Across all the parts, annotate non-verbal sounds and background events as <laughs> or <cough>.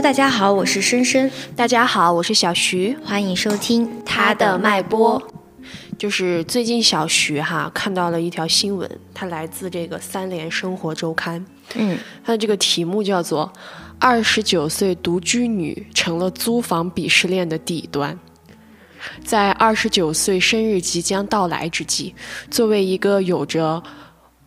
Hello，大家好，我是深深。大家好，我是小徐，欢迎收听他的脉搏。就是最近小徐哈看到了一条新闻，它来自这个三联生活周刊。嗯，它的这个题目叫做“二十九岁独居女成了租房鄙视链的底端”。在二十九岁生日即将到来之际，作为一个有着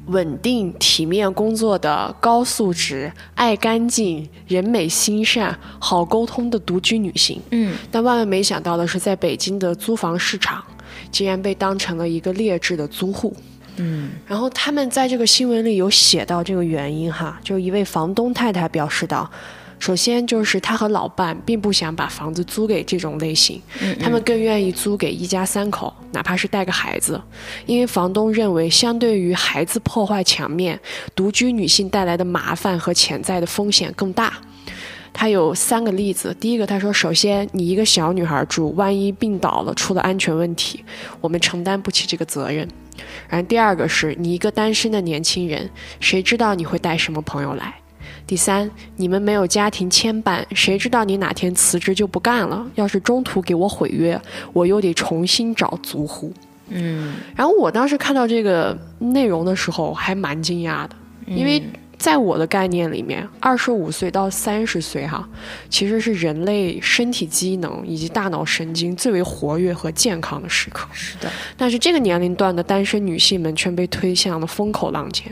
稳定体面工作的高素质、爱干净、人美心善、好沟通的独居女性，嗯，但万万没想到的是，在北京的租房市场，竟然被当成了一个劣质的租户。嗯，然后他们在这个新闻里有写到这个原因哈，就一位房东太太表示道。首先就是他和老伴并不想把房子租给这种类型，他们更愿意租给一家三口，哪怕是带个孩子，因为房东认为，相对于孩子破坏墙面，独居女性带来的麻烦和潜在的风险更大。他有三个例子，第一个他说，首先你一个小女孩住，万一病倒了，出了安全问题，我们承担不起这个责任。然后第二个是你一个单身的年轻人，谁知道你会带什么朋友来？第三，你们没有家庭牵绊，谁知道你哪天辞职就不干了？要是中途给我毁约，我又得重新找租户。嗯，然后我当时看到这个内容的时候，还蛮惊讶的，因为在我的概念里面，二十五岁到三十岁哈，其实是人类身体机能以及大脑神经最为活跃和健康的时刻。是的，但是这个年龄段的单身女性们却被推向了风口浪尖。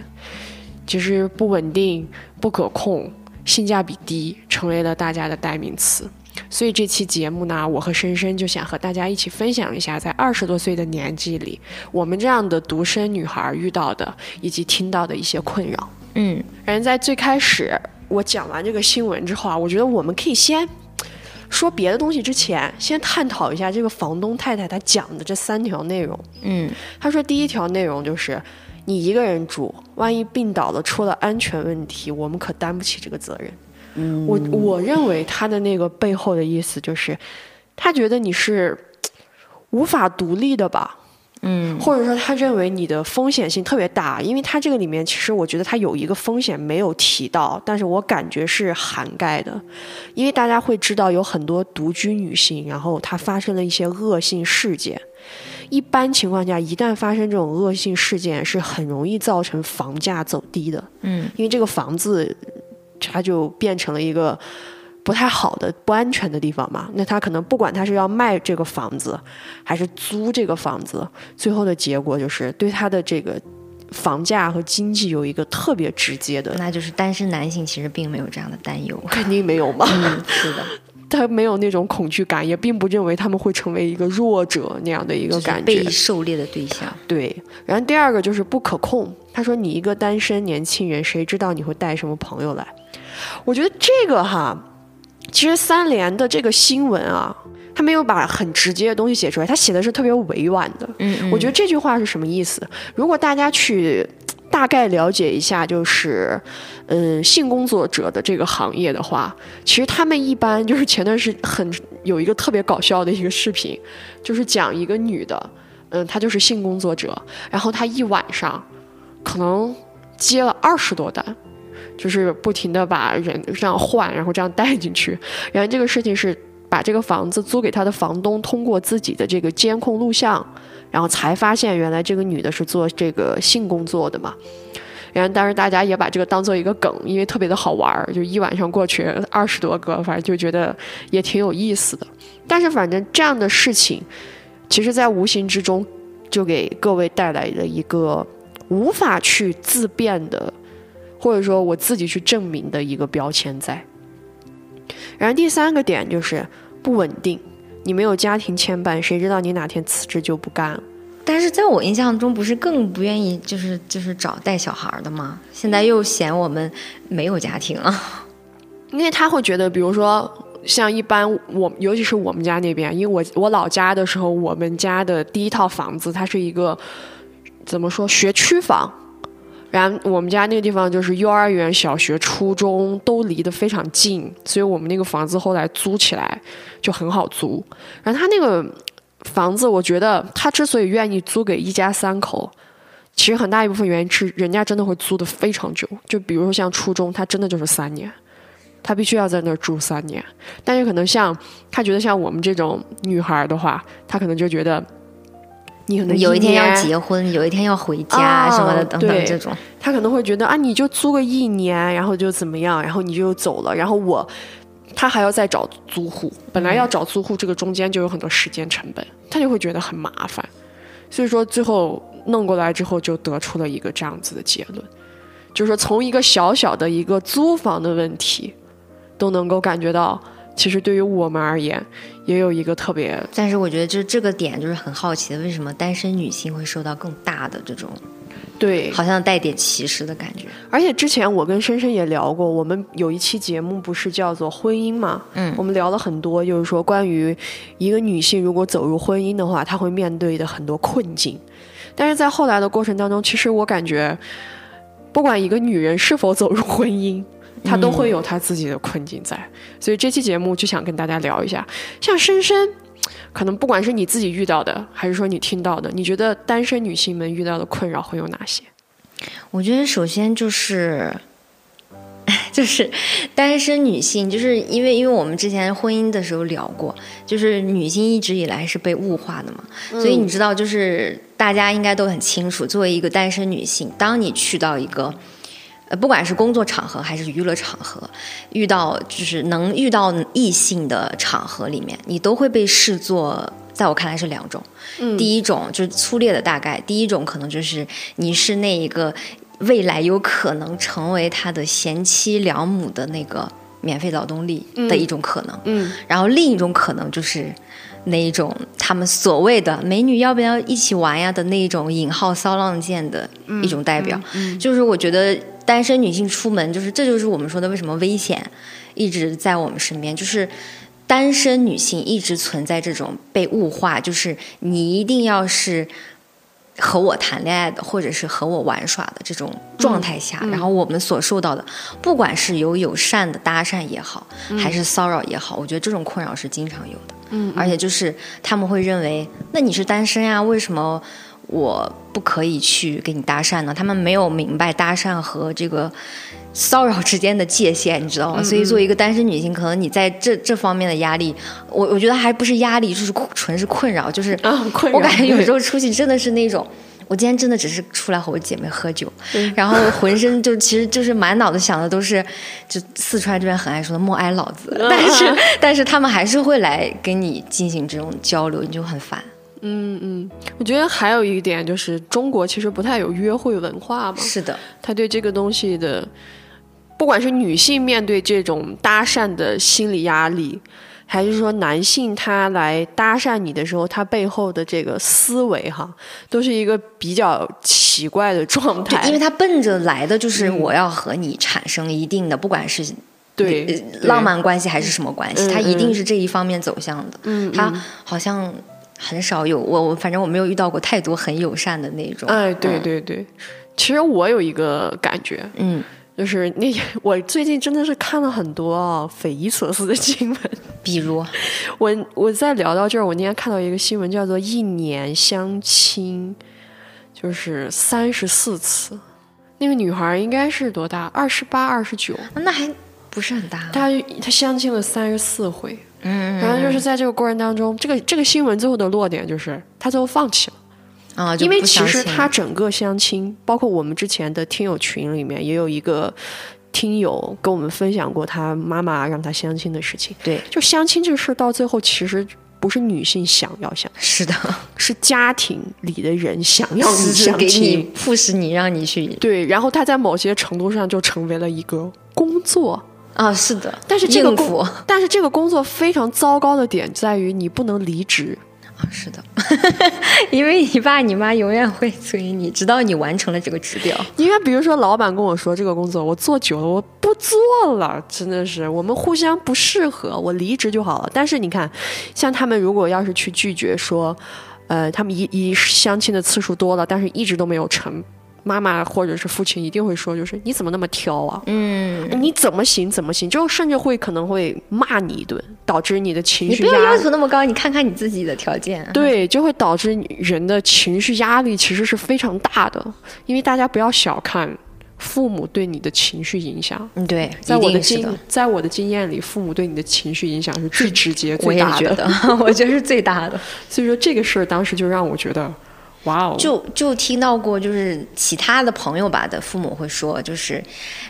其实不稳定、不可控、性价比低，成为了大家的代名词。所以这期节目呢，我和深深就想和大家一起分享一下，在二十多岁的年纪里，我们这样的独生女孩遇到的以及听到的一些困扰。嗯，然在最开始我讲完这个新闻之后啊，我觉得我们可以先说别的东西之前，先探讨一下这个房东太太她讲的这三条内容。嗯，她说第一条内容就是。你一个人住，万一病倒了，出了安全问题，我们可担不起这个责任。嗯，我我认为他的那个背后的意思就是，他觉得你是无法独立的吧，嗯，或者说他认为你的风险性特别大，因为他这个里面其实我觉得他有一个风险没有提到，但是我感觉是涵盖的，因为大家会知道有很多独居女性，然后她发生了一些恶性事件。一般情况下，一旦发生这种恶性事件，是很容易造成房价走低的。嗯，因为这个房子，它就变成了一个不太好的、不安全的地方嘛。那他可能不管他是要卖这个房子，还是租这个房子，最后的结果就是对他的这个房价和经济有一个特别直接的。那就是单身男性其实并没有这样的担忧，肯定没有嘛。嗯，是的。他没有那种恐惧感，也并不认为他们会成为一个弱者那样的一个感觉，被狩猎的对象。对，然后第二个就是不可控。他说：“你一个单身年轻人，谁知道你会带什么朋友来？”我觉得这个哈，其实三联的这个新闻啊，他没有把很直接的东西写出来，他写的是特别委婉的。嗯，我觉得这句话是什么意思？如果大家去。大概了解一下，就是，嗯，性工作者的这个行业的话，其实他们一般就是前段时很有一个特别搞笑的一个视频，就是讲一个女的，嗯，她就是性工作者，然后她一晚上可能接了二十多单，就是不停的把人这样换，然后这样带进去，然后这个事情是把这个房子租给他的房东，通过自己的这个监控录像。然后才发现，原来这个女的是做这个性工作的嘛。然后当时大家也把这个当做一个梗，因为特别的好玩儿，就一晚上过去二十多个，反正就觉得也挺有意思的。但是反正这样的事情，其实在无形之中就给各位带来了一个无法去自辩的，或者说我自己去证明的一个标签在。然后第三个点就是不稳定。你没有家庭牵绊，谁知道你哪天辞职就不干了？但是在我印象中，不是更不愿意就是就是找带小孩的吗？现在又嫌我们没有家庭了，因为他会觉得，比如说像一般我，尤其是我们家那边，因为我我老家的时候，我们家的第一套房子，它是一个怎么说学区房。然后我们家那个地方就是幼儿园、小学、初中都离得非常近，所以我们那个房子后来租起来就很好租。然后他那个房子，我觉得他之所以愿意租给一家三口，其实很大一部分原因是人家真的会租的非常久。就比如说像初中，他真的就是三年。他必须要在那儿住三年。但是可能像他觉得像我们这种女孩的话，他可能就觉得你可能有一天要结婚，有一天要回家啊什么的，等等这种。他可能会觉得啊，你就租个一年，然后就怎么样，然后你就走了，然后我他还要再找租户，本来要找租户，这个中间就有很多时间成本，他就会觉得很麻烦，所以说最后弄过来之后，就得出了一个这样子的结论，就是说从一个小小的一个租房的问题，都能够感觉到，其实对于我们而言，也有一个特别但是我觉得就这个点就是很好奇的，为什么单身女性会受到更大的这种对好像带点歧视的感觉？而且之前我跟深深也聊过，我们有一期节目不是叫做婚姻嘛？嗯我们聊了很多，就是说关于一个女性如果走入婚姻的话，她会面对的很多困境。但是在后来的过程当中，其实我感觉，不管一个女人是否走入婚姻，她都会有她自己的困境在。所以这期节目就想跟大家聊一下，像深深。可能不管是你自己遇到的，还是说你听到的，你觉得单身女性们遇到的困扰会有哪些？我觉得首先就是。<laughs> 就是单身女性，就是因为因为我们之前婚姻的时候聊过，就是女性一直以来是被物化的嘛，所以你知道，就是大家应该都很清楚，作为一个单身女性，当你去到一个呃，不管是工作场合还是娱乐场合，遇到就是能遇到异性的场合里面，你都会被视作，在我看来是两种。嗯第一种就是粗略的大概，第一种可能就是你是那一个未来有可能成为他的贤妻良母的那个免费劳动力的一种可能。嗯然后另一种可能就是那一种他们所谓的美女要不要一起玩呀的那一种引号骚浪贱的一种代表。嗯就是我觉得单身女性出门，就是这就是我们说的为什么危险一直在我们身边，就是。单身女性一直存在这种被物化，就是你一定要是和我谈恋爱的，或者是和我玩耍的这种状态下，然后我们所受到的，不管是有友善的搭讪也好，还是骚扰也好，我觉得这种困扰是经常有的。嗯，而且就是他们会认为，那你是单身呀，为什么我不可以去给你搭讪呢？他们没有明白搭讪和这个。骚扰之间的界限，你知道吗？所以作为一个单身女性，可能你在这这方面的压力，我我觉得还不是压力，就是纯是困扰，就是。我感觉有时候出去真的是那种，我今天真的只是出来和我姐妹喝酒，然后浑身就其实就是满脑子想的都是，就四川这边很爱说的莫挨老子，但是但是他们还是会来跟你进行这种交流，你就很烦。嗯嗯，我觉得还有一点就是中国其实不太有约会文化嘛，是的，他对这个东西的，不管是女性面对这种搭讪的心理压力，还是说男性他来搭讪你的时候，他背后的这个思维哈，都是一个比较奇怪的状态。因为他奔着来的就是我要和你产生一定的，不管是。对浪漫关系还是什么关系，嗯他一定是这一方面走向的。嗯，他好像很少有我我反正我没有遇到过太多很友善的那种。哎，对对对，其实我有一个感觉，嗯，就是那我最近真的是看了很多啊匪夷所思的新闻，比如 <laughs> 我我在聊到这儿，我那天看到一个新闻叫做“一年相亲”，就是三十四次。那个女孩应该是多大？二十八、二十九。那还不是很大。她她相亲了三十四回，嗯，然后就是在这个过程当中，这个这个新闻最后的落点就是他最后放弃了。啊，因为其实他整个相亲，包括我们之前的听友群里面也有一个听友跟我们分享过他妈妈让他相亲的事情。对，就相亲这个事到最后其实不是女性想要相，是的，是家庭里的人想要你相给你亲，迫使你让你去。对，然后他在某些程度上就成为了一个工作。啊，是的，但是这个但是这个工作非常糟糕的点在于你不能离职。啊，是的，<laughs> 因为你爸你妈永远会催你，直到你完成了这个指标。因为比如说，老板跟我说这个工作我做久了，我不做了，真的是我们互相不适合，我离职就好了。但是你看，像他们如果要是去拒绝说，呃，他们一一相亲的次数多了，但是一直都没有成。妈妈或者是父亲一定会说，就是你怎么那么挑啊？嗯，你怎么行怎么行，就甚至会可能会骂你一顿，导致你的情绪你不要要求那么高，你看看你自己的条件。对，就会导致人的情绪压力其实是非常大的，因为大家不要小看父母对你的情绪影响。嗯，对，在我的经在我的经验里，父母对你的情绪影响是最直接、最大的。觉得，<laughs> 我觉得是最大的。所以说这个事儿当时就让我觉得，哇哦，就就听到过，就是其他的朋友吧的父母会说，就是，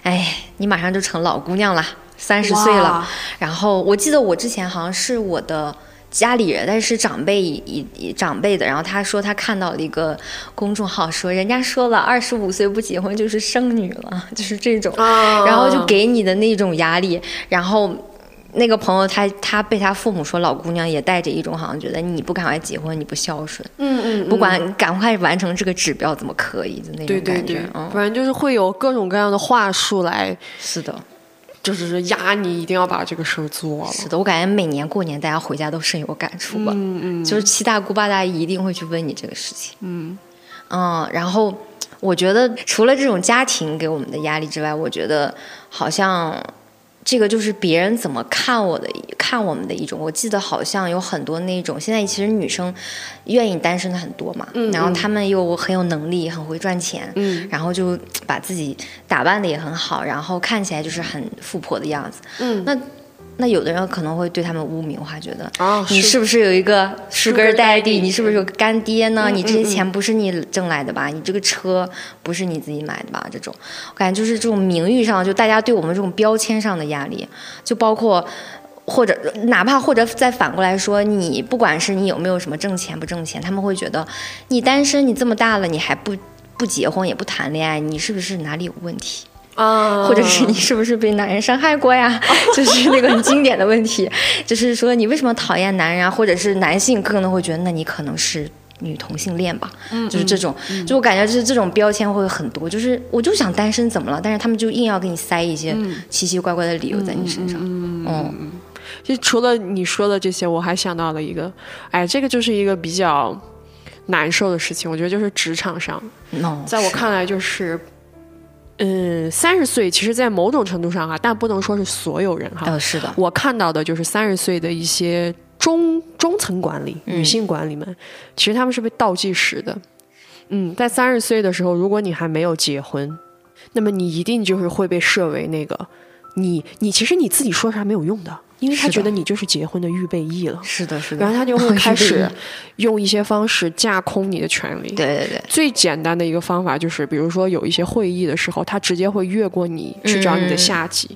哎，你马上就成老姑娘了，三十岁了。然后我记得我之前好像是我的家里人，但是长辈一一长辈的，然后他说他看到了一个公众号说，人家说了二十五岁不结婚就是剩女了，就是这种，啊然后就给你的那种压力，然后。那个朋友他他被他父母说老姑娘，也带着一种好像觉得你不赶快结婚你不孝顺，嗯嗯，不管赶快完成这个指标怎么可以的那对对种感觉，对，嗯，不然就是会有各种各样的话术来，是的，就是压你一定要把这个事儿做了。是的，我感觉每年过年大家回家都深有感触吧，嗯嗯，就是七大姑八大姨一定会去问你这个事情，嗯。嗯，然后我觉得除了这种家庭给我们的压力之外，我觉得好像。这个就是别人怎么看我的，看我们的一种。我记得好像有很多那种，现在其实女生愿意单身的很多嘛，嗯然后她们又很有能力，很会赚钱，嗯然后就把自己打扮的也很好，然后看起来就是很富婆的样子。嗯，那那有的人可能会对他们污名化，觉得啊，你是不是有一个 Sugar sugar daddy？daddy，你是不是有个干爹呢？嗯你这些嗯钱不是你挣来的吧？你这个车不是你自己买的吧？这种，我感觉就是这种名誉上，就大家对我们这种标签上的压力，就包括。或者哪怕或者再反过来说，你不管是你有没有什么挣钱不挣钱，他们会觉得你单身，你这么大了，你还不不结婚也不谈恋爱，你是不是哪里有问题？啊，或者是你是不是被男人伤害过呀？<laughs> 就是那个很经典的问题，就是说你为什么讨厌男人啊？或者是男性可能会觉得，那你可能是女同性恋吧？嗯就是这种，就我感觉就是这种标签会很多。就是我就想单身怎么了？但是他们就硬要给你塞一些奇奇怪怪的理由在你身上。嗯就除了你说的这些，我还想到了一个，哎，这个就是一个比较难受的事情。我觉得就是职场上在我看来就是，嗯，三十岁，其实，在某种程度上哈，但不能说是所有人哈。呃是的，我看到的就是三十岁的一些中中层管理、嗯女性管理们，其实他们是被倒计时的。嗯，在三十岁的时候，如果你还没有结婚，那么你一定就是会被设为那个你你其实你自己说啥没有用的，因为他觉得你就是结婚的预备役了，是的，是的。然后他就会 <laughs> 开始用一些方式架空你的权利。对对对，最简单的一个方法就是，比如说有一些会议的时候，他直接会越过你去找你的下级，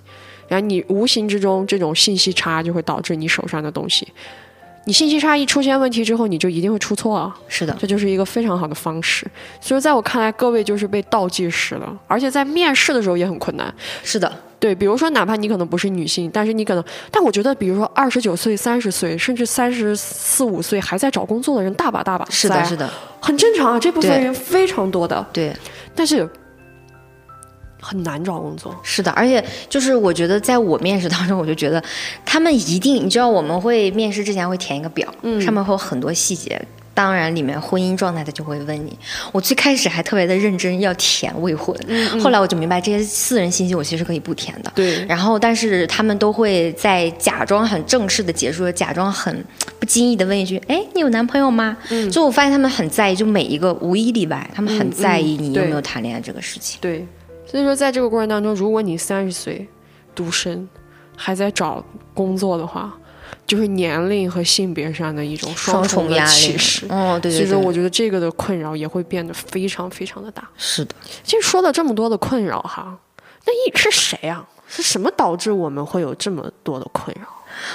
然后你无形之中这种信息差就会导致你手上的东西，你信息差一出现问题之后，你就一定会出错啊。是的，这就是一个非常好的方式。所以在我看来，各位就是被倒计时了，而且在面试的时候也很困难。是的，对，比如说，哪怕你可能不是女性，但是你可能，但我觉得，比如说二十九岁、三十岁，甚至三十四五岁还在找工作的人大把大把，是的，是的，很正常啊，这部分人非常多的，对。但是很难找工作。是的，而且就是我觉得，在我面试当中，我就觉得他们一定，你知道，我们会面试之前会填一个表，上面会有很多细节。当然，里面婚姻状态他就会问你。我最开始还特别的认真要填未婚，后来我就明白这些私人信息我其实可以不填的。对然后，但是他们都会在假装很正式的结束，假装很不经意的问一句：“哎，你有男朋友吗？”嗯就我发现他们很在意，就每一个无一例外，他们很在意你有没有谈恋爱这个事情。对，所以说在这个过程当中，如果你三十岁独身，还在找工作的话，就是年龄和性别上的一种双重压力歧视。，哦，对所以说，对对，我觉得这个的困扰也会变得非常非常的大。是的。其实说了这么多的困扰哈，那一是谁啊？是什么导致我们会有这么多的困扰？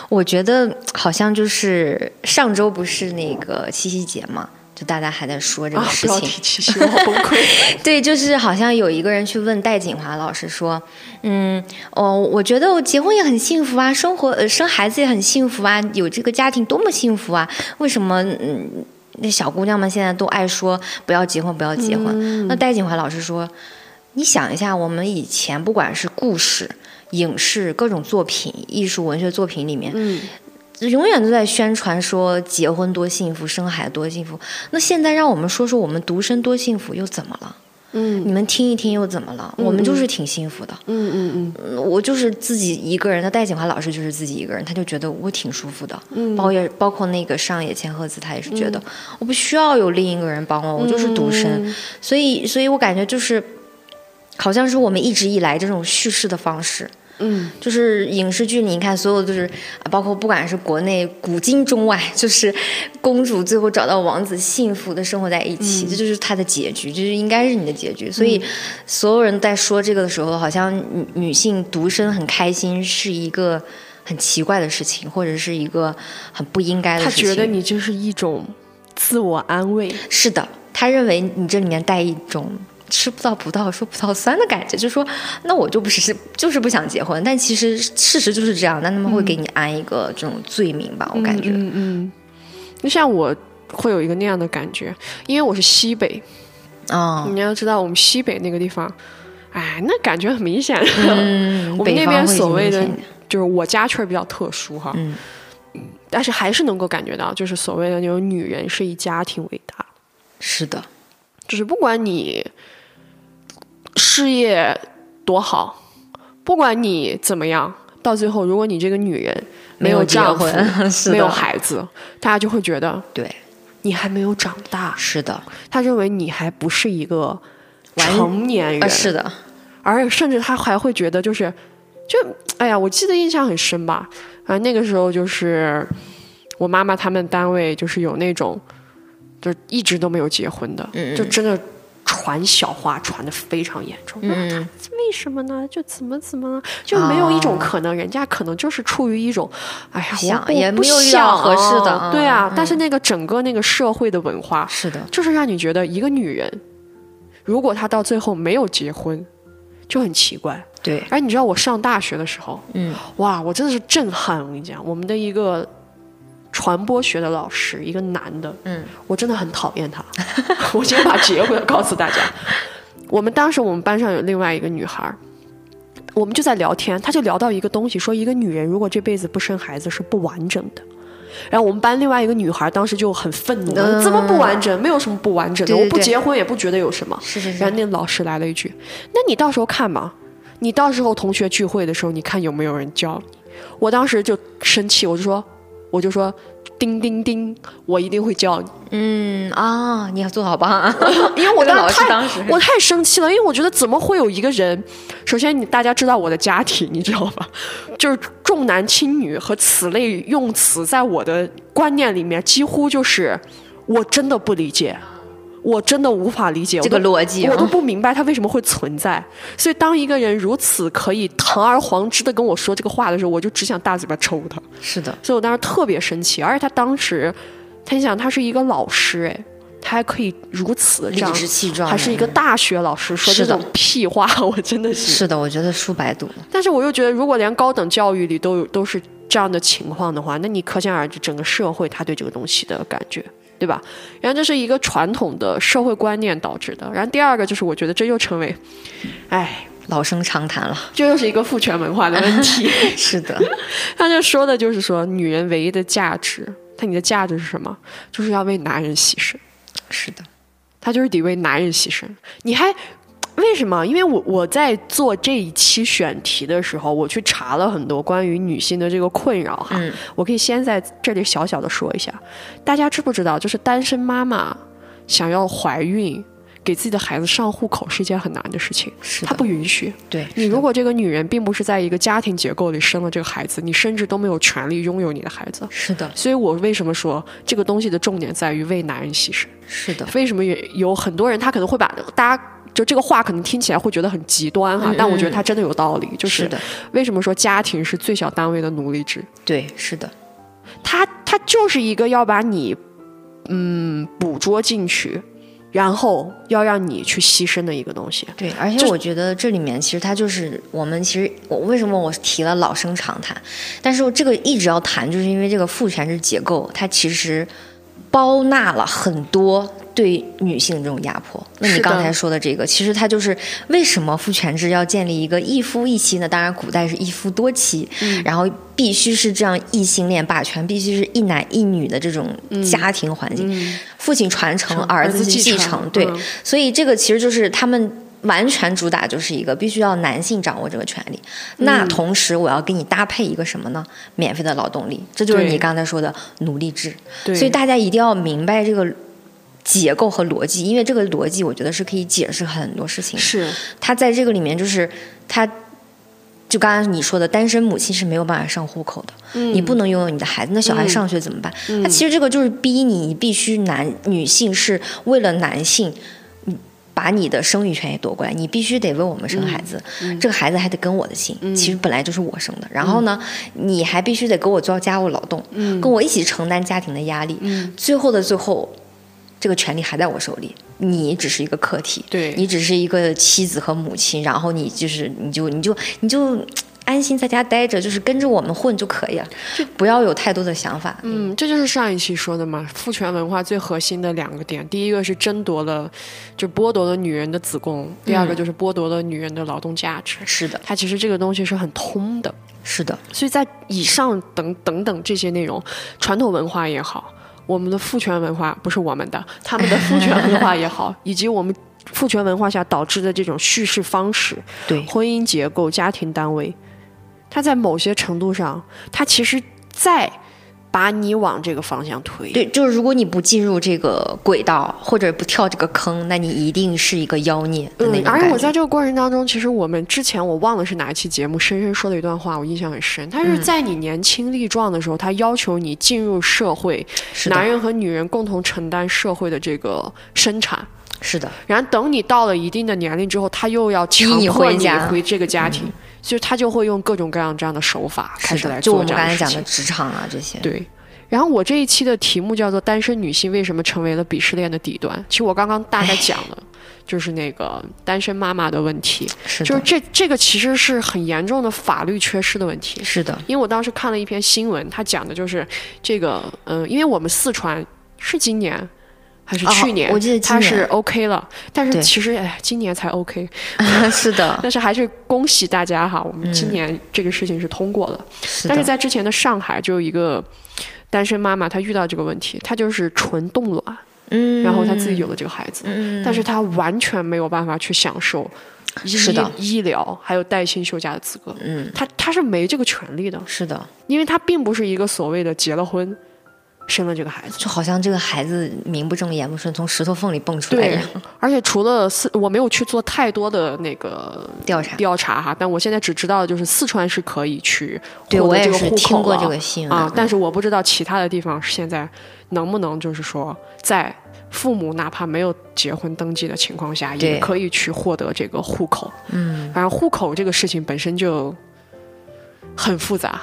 我觉得好像就是上周不是那个七夕节嘛，就大家还在说这个啊，事情。不要提七夕，我崩溃。<laughs> 对，就是好像有一个人去问戴锦华老师说，嗯，哦，我觉得我结婚也很幸福啊，生活呃生孩子也很幸福啊，有这个家庭多么幸福啊，为什么嗯那小姑娘们现在都爱说不要结婚不要结婚？那戴锦华老师说，你想一下，我们以前不管是故事、影视各种作品、艺术文学作品里面，嗯，永远都在宣传说结婚多幸福，生孩子多幸福。那现在让我们说说我们独身多幸福又怎么了？嗯你们听一听又怎么了？我们就是挺幸福的。嗯嗯嗯嗯我就是自己一个人。那戴景华老师就是自己一个人，他就觉得我挺舒服的。嗯包括包括那个上野千鹤子，他也是觉得、我不需要有另一个人帮我，我就是独身。嗯所以，所以我感觉就是。好像是我们一直以来这种叙事的方式。嗯，就是影视剧里，你看所有就是，包括不管是国内古今中外，就是公主最后找到王子，幸福的生活在一起，这就是她的结局，就是应该是你的结局。所以所有人在说这个的时候，好像女女性独身很开心是一个很奇怪的事情，或者是一个很不应该的事情。他觉得你就是一种自我安慰。是的，他认为你这里面带一种。吃不到葡萄说葡萄酸的感觉，就说那我就不是就是不想结婚，但其实事实就是这样，那他们会给你安一个这种罪名吧？我感觉，嗯嗯，就像我会有一个那样的感觉，因为我是西北，啊，你要知道我们西北那个地方，哎，那感觉很明显，嗯，<laughs> 我们那边所谓的就是我家确实比较特殊哈，嗯，但是还是能够感觉到，就是所谓的那种女人是以家庭为大，是的，就是不管你。事业多好，不管你怎么样，到最后，如果你这个女人没有丈夫、<laughs> 没有孩子，大家就会觉得，对，你还没有长大。是的，他认为你还不是一个成年人。是的，而甚至他还会觉得，就是，就，哎呀，我记得印象很深吧。反正那个时候，就是我妈妈他们单位就是有那种，就一直都没有结婚的，就真的。传小话传的非常严重，嗯，为什么呢？就怎么怎么了？就没有一种可能，人家可能就是出于一种，哎呀，我也不想合适的，对啊。但是那个整个那个社会的文化是的，就是让你觉得一个女人，如果她到最后没有结婚，就很奇怪。对，而你知道我上大学的时候，嗯，哇，我真的是震撼。我跟你讲，我们的一个。传播学的老师，一个男的，嗯，我真的很讨厌他。<laughs> 我先把结果告诉大家。我们当时我们班上有另外一个女孩，我们就在聊天，他就聊到一个东西，说一个女人如果这辈子不生孩子是不完整的。然后我们班另外一个女孩当时就很愤怒，怎么不完整？没有什么不完整的，我不结婚也不觉得有什么。是是是。然后那老师来了一句：“那你到时候看嘛，你到时候同学聚会的时候，你看有没有人教你。”我当时就生气，我就说。我就说，叮叮叮，我一定会叫你。嗯啊，你要做好吧，<laughs> 因为我当时当时我太生气了，因为我觉得怎么会有一个人？首先，你大家知道我的家庭，你知道吧？<laughs> 就是重男轻女和此类用词，在我的观念里面，几乎就是我真的不理解。我真的无法理解这个逻辑，我都不明白它为什么会存在。所以，当一个人如此可以堂而皇之的跟我说这个话的时候，我就只想大嘴巴抽他。是的，所以我当时特别生气。而且他当时，他想他是一个老师，哎，他还可以如此理直气壮，还是一个大学老师说这种屁话，我真的是。是的，我觉得书白读。但是我又觉得，如果连高等教育里都有都是这样的情况的话，那你可想而知整个社会他对这个东西的感觉。对吧？然后这是一个传统的社会观念导致的。然后第二个就是，我觉得这又成为，哎，老生常谈了。这又是一个父权文化的问题。<laughs> 是的，<laughs> 他就说的就是说，女人唯一的价值，她你的价值是什么？就是要为男人牺牲。是的，他就是得为男人牺牲。你还。为什么？因为我我在做这一期选题的时候，我去查了很多关于女性的这个困扰哈。嗯。我可以先在这里小小的说一下，大家知不知道？就是单身妈妈想要怀孕，给自己的孩子上户口是一件很难的事情。是。她不允许。对。你如果这个女人并不是在一个家庭结构里生了这个孩子，你甚至都没有权利拥有你的孩子。是的。所以我为什么说这个东西的重点在于为男人牺牲？是的。为什么有有很多人他可能会把大家。就这个话可能听起来会觉得很极端哈，但我觉得它真的有道理。就是为什么说家庭是最小单位的奴隶制？对，是的，它它就是一个要把你嗯捕捉进去，然后要让你去牺牲的一个东西。对，而且我觉得这里面其实它就是我们其实我为什么我提了老生常谈，但是这个一直要谈，就是因为这个父权制结构它其实包纳了很多。对女性这种压迫，那你刚才说的这个，其实它就是为什么父权制要建立一个一夫一妻呢？当然，古代是一夫多妻，然后必须是这样异性恋霸权，必须是一男一女的这种家庭环境，父亲传承，儿子继承，对，所以这个其实就是他们完全主打就是一个必须要男性掌握这个权利。那同时，我要给你搭配一个什么呢？免费的劳动力，这就是你刚才说的奴隶制。所以大家一定要明白这个。结构和逻辑，因为这个逻辑我觉得是可以解释很多事情。是他在这个里面就是他。就刚刚你说的，单身母亲是没有办法上户口的，嗯你不能拥有你的孩子，那小孩上学怎么办？那其实这个就是逼你，你必须男女性是为了男性，你把你的生育权也夺过来，你必须得为我们生孩子，这个孩子还得跟我的姓，其实本来就是我生的。然后呢，你还必须得给我做家务劳动，跟我一起承担家庭的压力。最后的最后，这个权利还在我手里，你只是一个客体，对你只是一个妻子和母亲，然后你就是你就你就你就安心在家待着，就是跟着我们混就可以了，不要有太多的想法。嗯，这就是上一期说的嘛，父权文化最核心的两个点，第一个是争夺了，就剥夺了女人的子宫；第二个就是剥夺了女人的劳动价值。是的，它其实这个东西是很通的，是的，所以在以上等等等这些内容，传统文化也好，我们的父权文化不是我们的，他们的 <laughs> 父权文化也好，以及我们父权文化下导致的这种叙事方式、对，婚姻结构、家庭单位，它在某些程度上，它其实在把你往这个方向推。对，就是如果你不进入这个轨道，或者不跳这个坑，那你一定是一个妖孽嗯。而且我在这个过程当中，其实我们之前我忘了是哪一期节目，深深说了一段话，我印象很深。他嗯是在你年轻力壮的时候，他要求你进入社会，男人和女人共同承担社会的这个生产。是的，然后等你到了一定的年龄之后，他又要强迫你回这个家庭，所以他就会用各种各样这样的手法开始来就我刚才讲的情。职场啊这些。对。然后我这一期的题目叫做“单身女性为什么成为了鄙视链的底端”。其实我刚刚大概讲了，<laughs> 就是那个单身妈妈的问题，是，就是这这个其实是很严重的法律缺失的问题。是的，因为我当时看了一篇新闻，它讲的就是这个，嗯、因为我们四川是今年还是哦去年，我记得今它是 OK 了，但是其实哎，今年才 OK，<laughs> 是的，<laughs> 但是还是恭喜大家哈，我们今年这个事情是通过了。嗯但是，在之前的上海就有一个单身妈妈，她遇到这个问题，她就是纯冻卵，嗯，然后她自己有了这个孩子，嗯，但是她完全没有办法去享受医是的医疗还有带薪休假的资格，嗯，她她是没这个权利的，是的，因为她并不是一个所谓的结了婚生了这个孩子。就好像这个孩子名不正言不顺，从石头缝里蹦出来一样。，而且除了四，我没有去做太多的那个调查，调查哈，但我现在只知道就是四川是可以去对我也获得这个户是听过这个新闻啊，但是我不知道其他的地方现在能不能就是说在父母哪怕没有结婚登记的情况下，也可以去获得这个户口。嗯，反正户口这个事情本身就很复杂。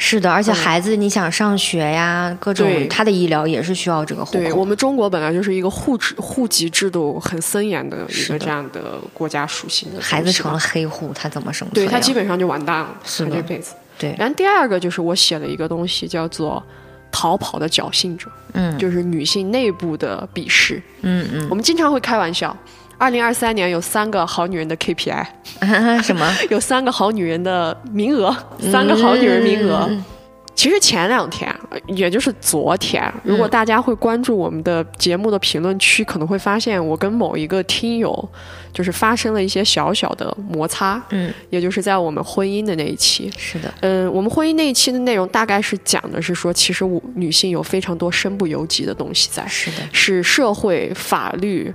是的，而且孩子你想上学呀，各种他的医疗也是需要这个户口。对我们中国本来就是一个户制户籍制度很森严的一个这样的国家属性的孩子成了黑户，他怎么生存？对他基本上就完蛋了，他这辈子。对，然后第二个就是我写了一个东西叫做“逃跑的侥幸者”，嗯就是女性内部的鄙视。嗯嗯我们经常会开玩笑，二零二三年有三个好女人的 KPI，嗯，<laughs> 什么？<laughs> 有三个好女人的名额，三个好女人名额。嗯其实前两天，呃也就是昨天，如果大家会关注我们的节目的评论区，可能会发现我跟某一个听友就是发生了一些小小的摩擦，嗯，也就是在我们婚姻的那一期。是的，嗯，我们婚姻那一期的内容大概是讲的是说，其实我女性有非常多身不由己的东西在，是的，是社会、法律、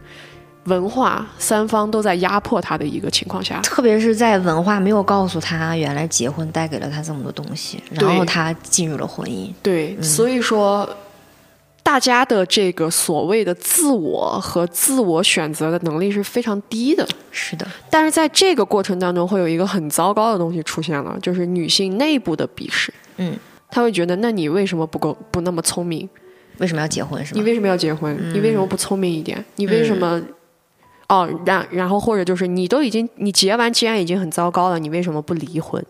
文化三方都在压迫他的一个情况下。特别是在文化没有告诉他，原来结婚带给了他这么多东西，然后对他进入了婚姻。对，所以说，大家的这个所谓的自我和自我选择的能力是非常低的。是的，但是在这个过程当中，会有一个很糟糕的东西出现了，就是女性内部的鄙视。嗯，他会觉得，那你为什么不够不那么聪明？为什么要结婚？是吗？你为什么要结婚？你为什么不聪明一点？你为什么？哦，然然后或者就是你都已经你结完既然已经很糟糕了，你为什么不离婚？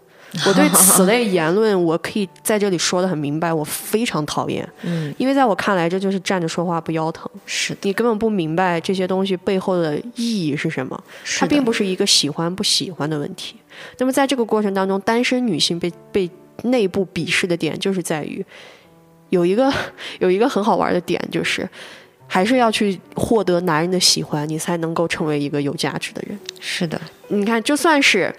我对此类 <laughs> 言论，我可以在这里说的很明白，我非常讨厌，嗯，因为在我看来，这就是站着说话不腰疼。是的，你根本不明白这些东西背后的意义是什么，它是的并不是一个喜欢不喜欢的问题。那么在这个过程当中，单身女性被被内部鄙视的点，就是在于有一个 <laughs> 有一个很好玩的点，就是还是要去获得男人的喜欢，你才能够成为一个有价值的人。是的，你看，就算是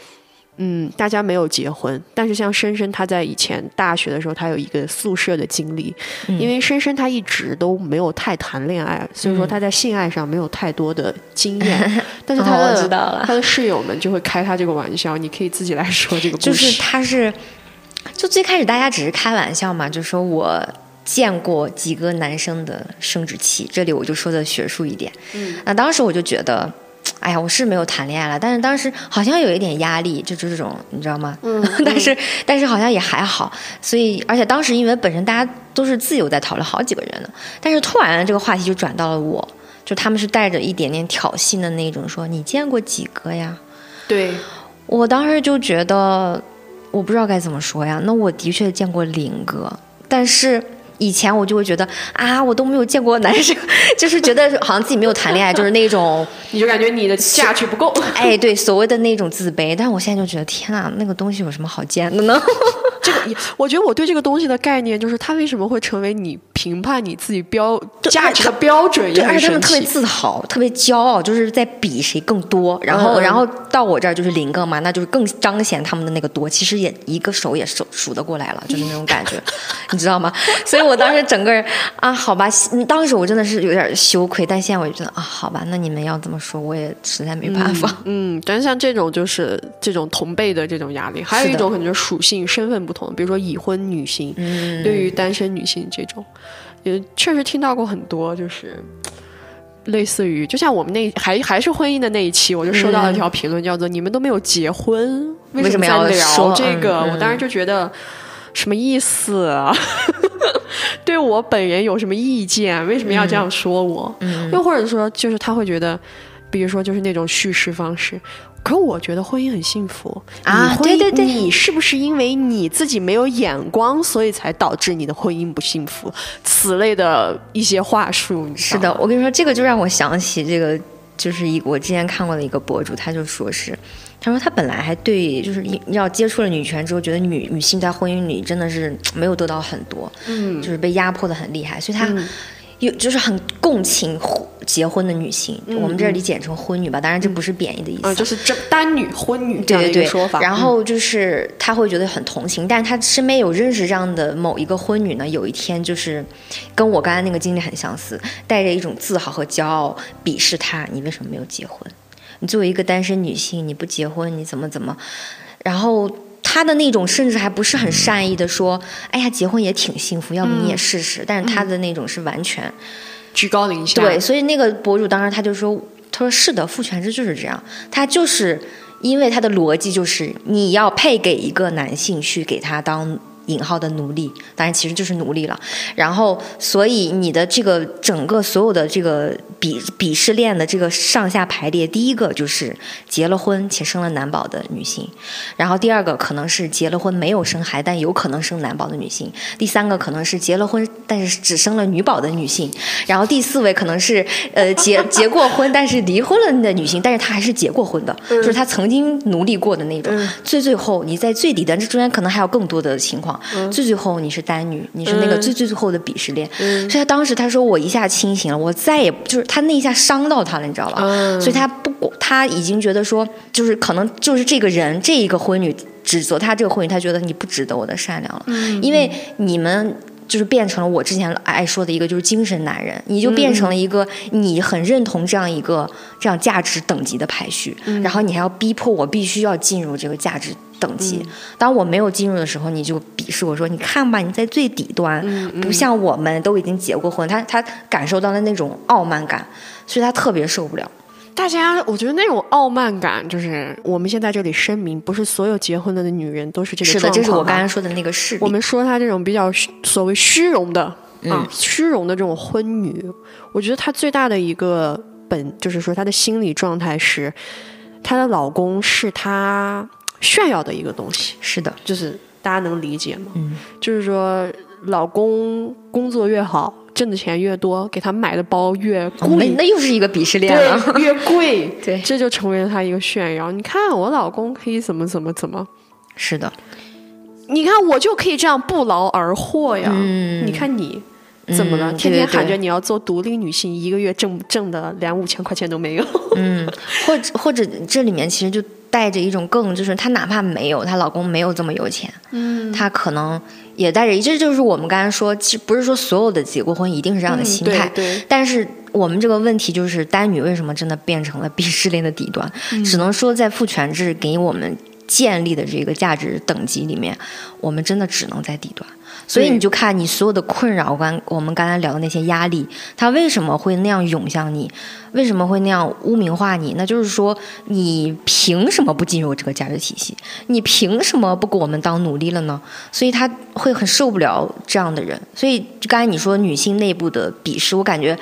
嗯，大家没有结婚，但是像深深，他在以前大学的时候，他有一个宿舍的经历，因为深深他一直都没有太谈恋爱，所以说他在性爱上没有太多的经验，<laughs> 但是她哦我的知道了。她的室友们就会开他这个玩笑，你可以自己来说这个故事。就是他是，就最开始大家只是开玩笑嘛，就说我见过几个男生的生殖器，这里我就说的学术一点。嗯，那当时我就觉得。哎呀，我是没有谈恋爱了，但是当时好像有一点压力，就就这种，你知道吗？嗯，<laughs> 但是但是好像也还好，所以而且当时因为本身大家都是自由在讨论好几个人呢，但是突然这个话题就转到了我，就他们是带着一点点挑衅的那种说你见过几个呀？对，我当时就觉得，我不知道该怎么说呀。那我的确见过零个，但是以前我就会觉得啊，我都没有见过男生，<laughs> 就是觉得好像自己没有谈恋爱，就是那种，你就感觉你的价值不够。哎，对，所谓的那种自卑。但是我现在就觉得，天呐，那个东西有什么好见的呢？这个也，我觉得我对这个东西的概念就是，它为什么会成为你评判你自己标价值的标准，也对，而且他们特别。自豪，特别骄傲，就是在比谁更多。然后，嗯然后到我这儿就是零个嘛，那就是更彰显他们的那个多。其实也一个手也数数得过来了，就是那种感觉，<laughs> 你知道吗？所以我当时整个人啊，好吧，嗯当时我真的是有点羞愧，但现在我就觉得啊，好吧，那你们要这么说，我也实在没办法。嗯，但是像这种就是这种同辈的这种压力，还有一种可能就是属性身份不同，比如说已婚女性，嗯对于单身女性这种，也确实听到过很多，就是 <tsk> 类似于，就像我们那还还是婚姻的那一期，我就收到了一条评论，叫做“你们都没有结婚，为为什么要聊这个？”我当时就觉得。什么意思啊？<laughs> 对我本人有什么意见？为什么要这样说我？嗯又或者说，就是他会觉得，比如说，就是那种叙事方式。可我觉得婚姻很幸福啊对对对你是不是因为你自己没有眼光，所以才导致你的婚姻不幸福？此类的一些话术，是的，道，我跟你说，这个就让我想起这个，就是一我之前看过的一个博主，他就说是，他说他本来还对，就是要接触了女权之后，觉得女女性在婚姻里真的是没有得到很多，嗯，就是被压迫的很厉害，所以他。有就是很共情婚结婚的女性，我们这里简称婚女吧，当然这不是贬义的意思，啊，就是这单女、婚女这样的对对对，一个说法。嗯然后就是他会觉得很同情，但是他身边有认识这样的某一个婚女呢，有一天就是跟我刚才那个经历很相似，带着一种自豪和骄傲鄙视他，你为什么没有结婚？你作为一个单身女性，你不结婚，你怎么怎么？然后他的那种甚至还不是很善意的说，哎呀，结婚也挺幸福，要不你也试试。但是他的那种是完全居高临下，对，所以那个博主当时他就说，他说是的，父权制就是这样，他就是因为他的逻辑就是你要配给一个男性去给他当。引号的奴隶，当然其实就是奴隶了。然后，所以你的这个整个所有的这个鄙鄙视链的这个上下排列，第一个就是结了婚且生了男宝的女性，然后第二个可能是结了婚没有生孩但有可能生男宝的女性，第三个可能是结了婚但是只生了女宝的女性，然后第四位可能是呃结 <laughs> 结过婚但是离婚了的女性，但是她还是结过婚的，就是她曾经奴隶过的那种。最最后你在最底端，这中间可能还有更多的情况。最最后你是单女，你是那个最最最后的鄙视链。所以他当时他说我一下清醒了，我再也就是他那一下伤到他了，你知道吧？所以他不他已经觉得说，就是可能就是这个人这一个婚女指责他这个婚女，他觉得你不值得我的善良了，因为你们。就是变成了我之前爱说的一个，就是精神男人，你就变成了一个你很认同这样一个这样价值等级的排序，然后你还要逼迫我必须要进入这个价值等级。当我没有进入的时候，你就鄙视我说：“你看吧，你在最底端，不像我们都已经结过婚。他”他感受到了那种傲慢感，所以他特别受不了。大家，我觉得那种傲慢感，就是我们现在这里声明，不是所有结婚了的女人都是这个是的，这是我刚才说的那个事例。我们说她这种比较虚所谓虚荣的啊，嗯虚荣的这种婚女，我觉得她最大的一个本，就是说她的心理状态是，她的老公是她炫耀的一个东西，是的，就是大家能理解吗？嗯，就是说，老公工作越好，挣的钱越多，给他买的包越贵。哦那那又是一个鄙视链了。对，越贵，<laughs> 对这就成为了他一个炫耀。你看我老公可以怎么怎么怎么，是的，你看我就可以这样不劳而获呀。嗯你看你怎么了？嗯天天喊着你要做独立女性，一个月挣挣的连五千块钱都没有。嗯，或者或者这里面其实就带着一种更，就是她哪怕没有她老公没有这么有钱，嗯，她可能也带着，这就是我们刚才说，其实不是说所有的结过婚一定是这样的心态，对，但是我们这个问题就是单女为什么真的变成了鄙视链的底端？只能说在父权制给我们建立的这个价值等级里面，我们真的只能在底端。所以你就看你所有的困扰，刚我们刚才聊的那些压力，它为什么会那样涌向你？为什么会那样污名化你？那就是说，你凭什么不进入这个价值体系？你凭什么不给我们当奴隶了呢？所以他会很受不了这样的人。所以刚才你说女性内部的鄙视，我感觉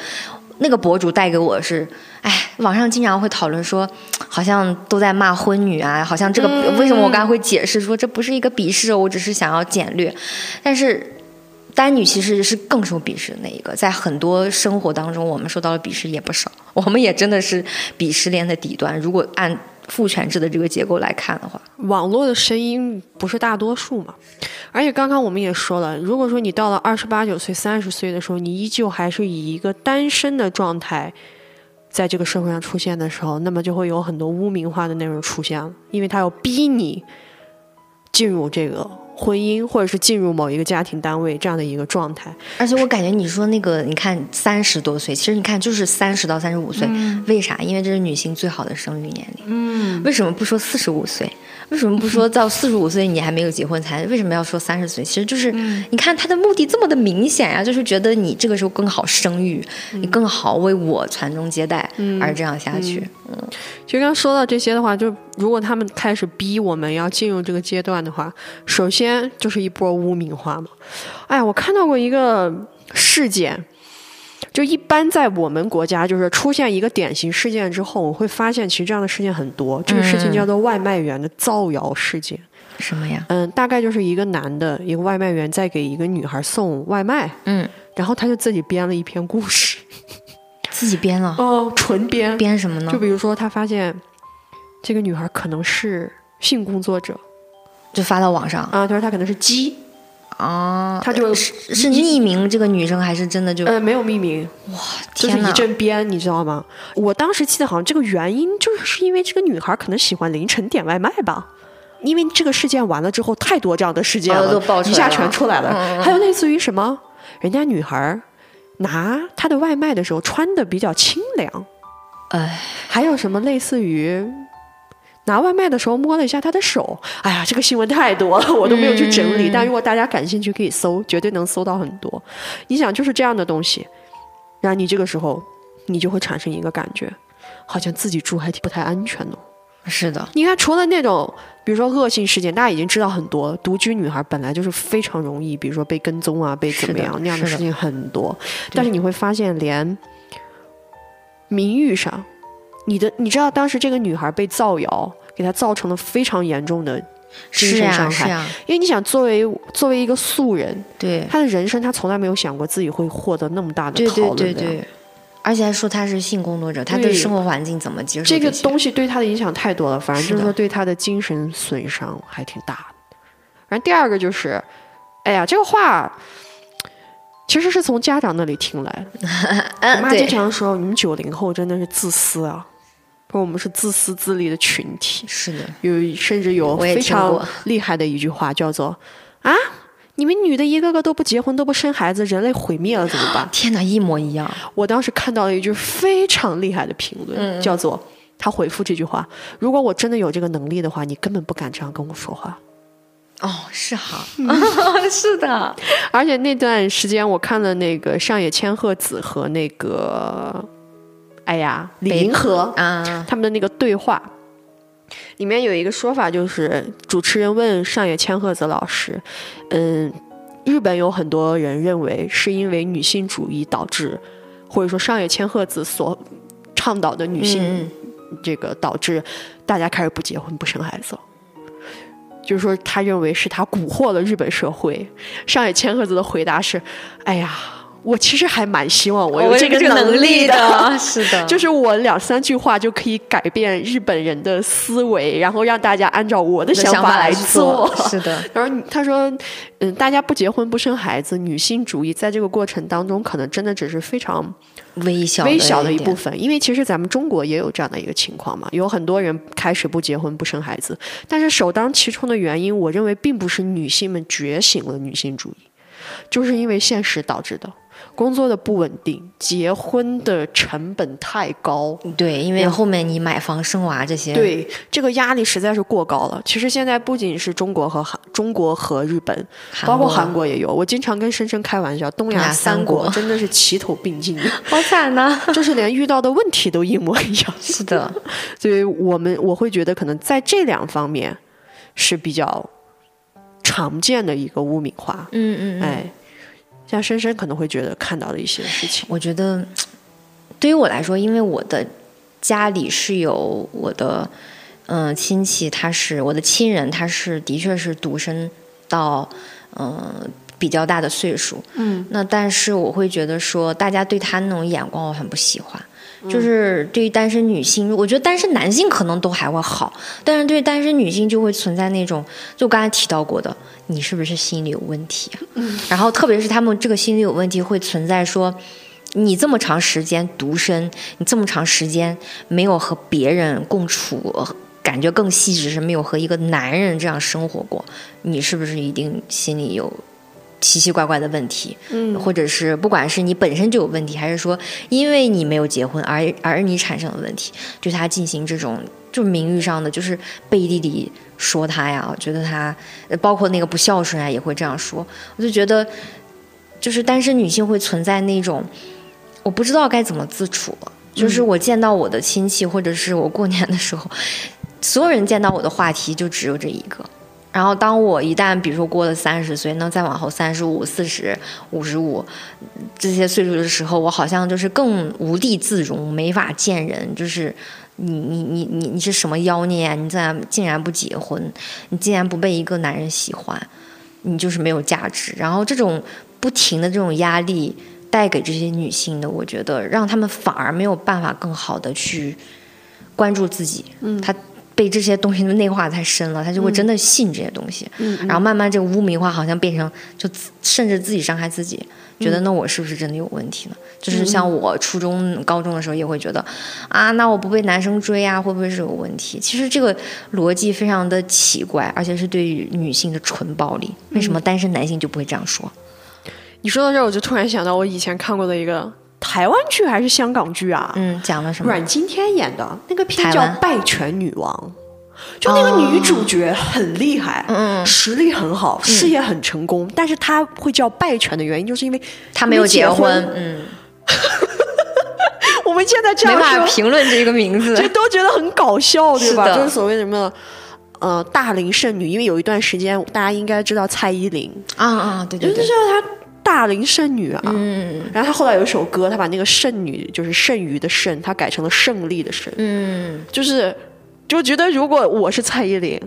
那个博主带给我是。哎，网上经常会讨论说，好像都在骂婚女啊，好像这个为什么我刚才会解释说这不是一个鄙视，我只是想要简略。但是单女其实是更受鄙视的那一个，在很多生活当中，我们受到的鄙视也不少，我们也真的是鄙视链的底端。如果按父权制的这个结构来看的话，网络的声音不是大多数嘛？而且刚刚我们也说了，如果说你到了二十八九岁、三十岁的时候，你依旧还是以一个单身的状态。在这个社会上出现的时候，那么就会有很多污名化的内容出现了，因为他要逼你进入这个婚姻，或者是进入某一个家庭单位这样的一个状态。而且我感觉你说那个，你看三十多岁，其实你看就是三十到三十五岁，为啥？因为这是女性最好的生育年龄。嗯，为什么不说四十五岁？为什么不说到四十五岁你还没有结婚才？为什么要说三十岁？其实就是你看他的目的这么的明显呀，就是觉得你这个时候更好生育，你更好为我传宗接代，而这样下去。嗯，其实刚说到这些的话，就如果他们开始逼我们要进入这个阶段的话，首先就是一波污名化嘛。哎呀，我看到过一个事件。就一般在我们国家，就是出现一个典型事件之后，我会发现其实这样的事件很多。这个事情叫做外卖员的造谣事件。什么呀？嗯，大概就是一个男的，一个外卖员在给一个女孩送外卖。嗯，然后他就自己编了一篇故事。自己编了？<laughs> 哦，纯编。编什么呢？就比如说，他发现这个女孩可能是性工作者，就发到网上。啊，他说他可能是鸡。啊，他就是是匿名这个女生还是真的就呃没有匿名哇，就是一阵编，你知道吗？我当时记得好像这个原因就是因为这个女孩可能喜欢凌晨点外卖吧，因为这个事件完了之后太多这样的事件了，一下全出来了。还有类似于什么，人家女孩拿她的外卖的时候穿的比较清凉，哎，还有什么类似于。拿外卖的时候摸了一下他的手，哎呀，这个新闻太多了，<laughs> 我都没有去整理。但如果大家感兴趣，可以搜，绝对能搜到很多。你想，就是这样的东西，然后你这个时候，你就会产生一个感觉，好像自己住还挺不太安全的。是的，你看，除了那种，比如说恶性事件，大家已经知道很多，独居女孩本来就是非常容易，比如说被跟踪啊，被怎么样那样的事情很多。但是你会发现，连名誉上。你的，你知道当时这个女孩被造谣，给他造成了非常严重的精神伤害。因为你想，作为作为一个素人，对他的人生，他从来没有想过自己会获得那么大的讨论。对对对对，而且还说他是性工作者，他的生活环境怎么接受？这个东西对他的影响太多了，反正就是说对他的精神损伤还挺大的。然后第二个就是，哎呀，这个话。其实是从家长那里听来的。<laughs> 我妈经常说：“你们九零后真的是自私啊，说我们是自私自利的群体。”是的，有甚至有非常厉害的一句话叫做：“啊，你们女的一个个都不结婚都不生孩子，人类毁灭了怎么办？”天哪，一模一样！我当时看到了一句非常厉害的评论，叫做他回复这句话：“如果我真的有这个能力的话，你根本不敢这样跟我说话。”哦，是哈，<laughs> 是的，而且那段时间我看了那个上野千鹤子和那个，哎呀，李银河啊，他们的那个对话，里面有一个说法，就是主持人问上野千鹤子老师，嗯，日本有很多人认为是因为女性主义导致，或者说上野千鹤子所倡导的女性这个导致大家开始不结婚不生孩子。就是说，他认为是他蛊惑了日本社会。上野千鹤子的回答是：“哎呀，我其实还蛮希望我有这个个能力的，<laughs> 是的，就是我两三句话就可以改变日本人的思维，然后让大家按照我的想法来做。<laughs> 是的。然后他说，嗯，大家不结婚不生孩子，女性主义在这个过程当中可能真的只是非常微小微小的一部分。因为其实咱们中国也有这样的一个情况嘛，有很多人开始不结婚不生孩子，但是首当其冲的原因，我认为并不是女性们觉醒了女性主义，就是因为现实导致的。工作的不稳定，结婚的成本太高。对，因为后面你买房生娃这些，对这个压力实在是过高了。其实现在不仅是中国和韩，中国和日本，包括韩国也有。我经常跟深深开玩笑，东亚三国真的是齐头并进，<laughs> 好惨呐！<laughs> 就是连遇到的问题都一模一样。是的，<laughs> 所以我们我会觉得，可能在这两方面是比较常见的一个污名化。嗯嗯，哎。像深深可能会觉得看到的一些事情，我觉得对于我来说，因为我的家里是有我的嗯亲戚，他是我的亲人，他是的确是独生到嗯比较大的岁数，嗯，那但是我会觉得说，大家对他那种眼光我很不喜欢。就是对于单身女性，我觉得单身男性可能都还会好，但是对于单身女性就会存在那种，就刚才提到过的，你是不是心理有问题啊？嗯。然后特别是他们这个心理有问题，会存在说，你这么长时间独身，你这么长时间没有和别人共处，感觉更细致是没有和一个男人这样生活过，你是不是一定心里有？奇奇怪怪的问题，嗯，或者是不管是你本身就有问题，还是说因为你没有结婚而而你产生的问题，对他进行这种就是名誉上的，就是背地里说他呀，觉得他包括那个不孝顺啊，也会这样说。我就觉得，就是单身女性会存在那种我不知道该怎么自处。就是我见到我的亲戚，或者是我过年的时候，所有人见到我的话题就只有这一个。然后，当我一旦比如说过了三十岁，那再往后三十五、四十五十五这些岁数的时候，我好像就是更无地自容，没法见人。就是你你你你你是什么妖孽啊？你竟然竟然不结婚？你竟然不被一个男人喜欢？你就是没有价值。然后这种不停的这种压力带给这些女性的，我觉得让他们反而没有办法更好的去关注自己。嗯，他。被这些东西内化太深了，他就会真的信这些东西，然后慢慢这个污名化好像变成就甚至自己伤害自己，觉得那我是不是真的有问题呢？就是像我初中、高中的时候也会觉得啊，那我不被男生追啊，会不会是有问题？其实这个逻辑非常的奇怪，而且是对于女性的纯暴力。为什么单身男性就不会这样说？你说到这儿，我就突然想到我以前看过的一个。台湾剧还是香港剧啊？嗯，讲了什么？阮经天演的那个片叫《拜权女王》，就那个女主角很厉害，嗯，实力很好，事业很成功，但是她会叫拜权的原因，就是因为她没有结婚。嗯，<laughs> 我们现在这样没法评论这个名字，就都觉得很搞笑，对吧？就是所谓什么呃大龄剩女，因为有一段时间大家应该知道蔡依林啊啊，对对对，就知道她。大龄剩女啊，嗯，然后他后来有一首歌，他把那个剩女就是剩余的剩，他改成了胜利的胜，嗯，就是就觉得如果我是蔡依林，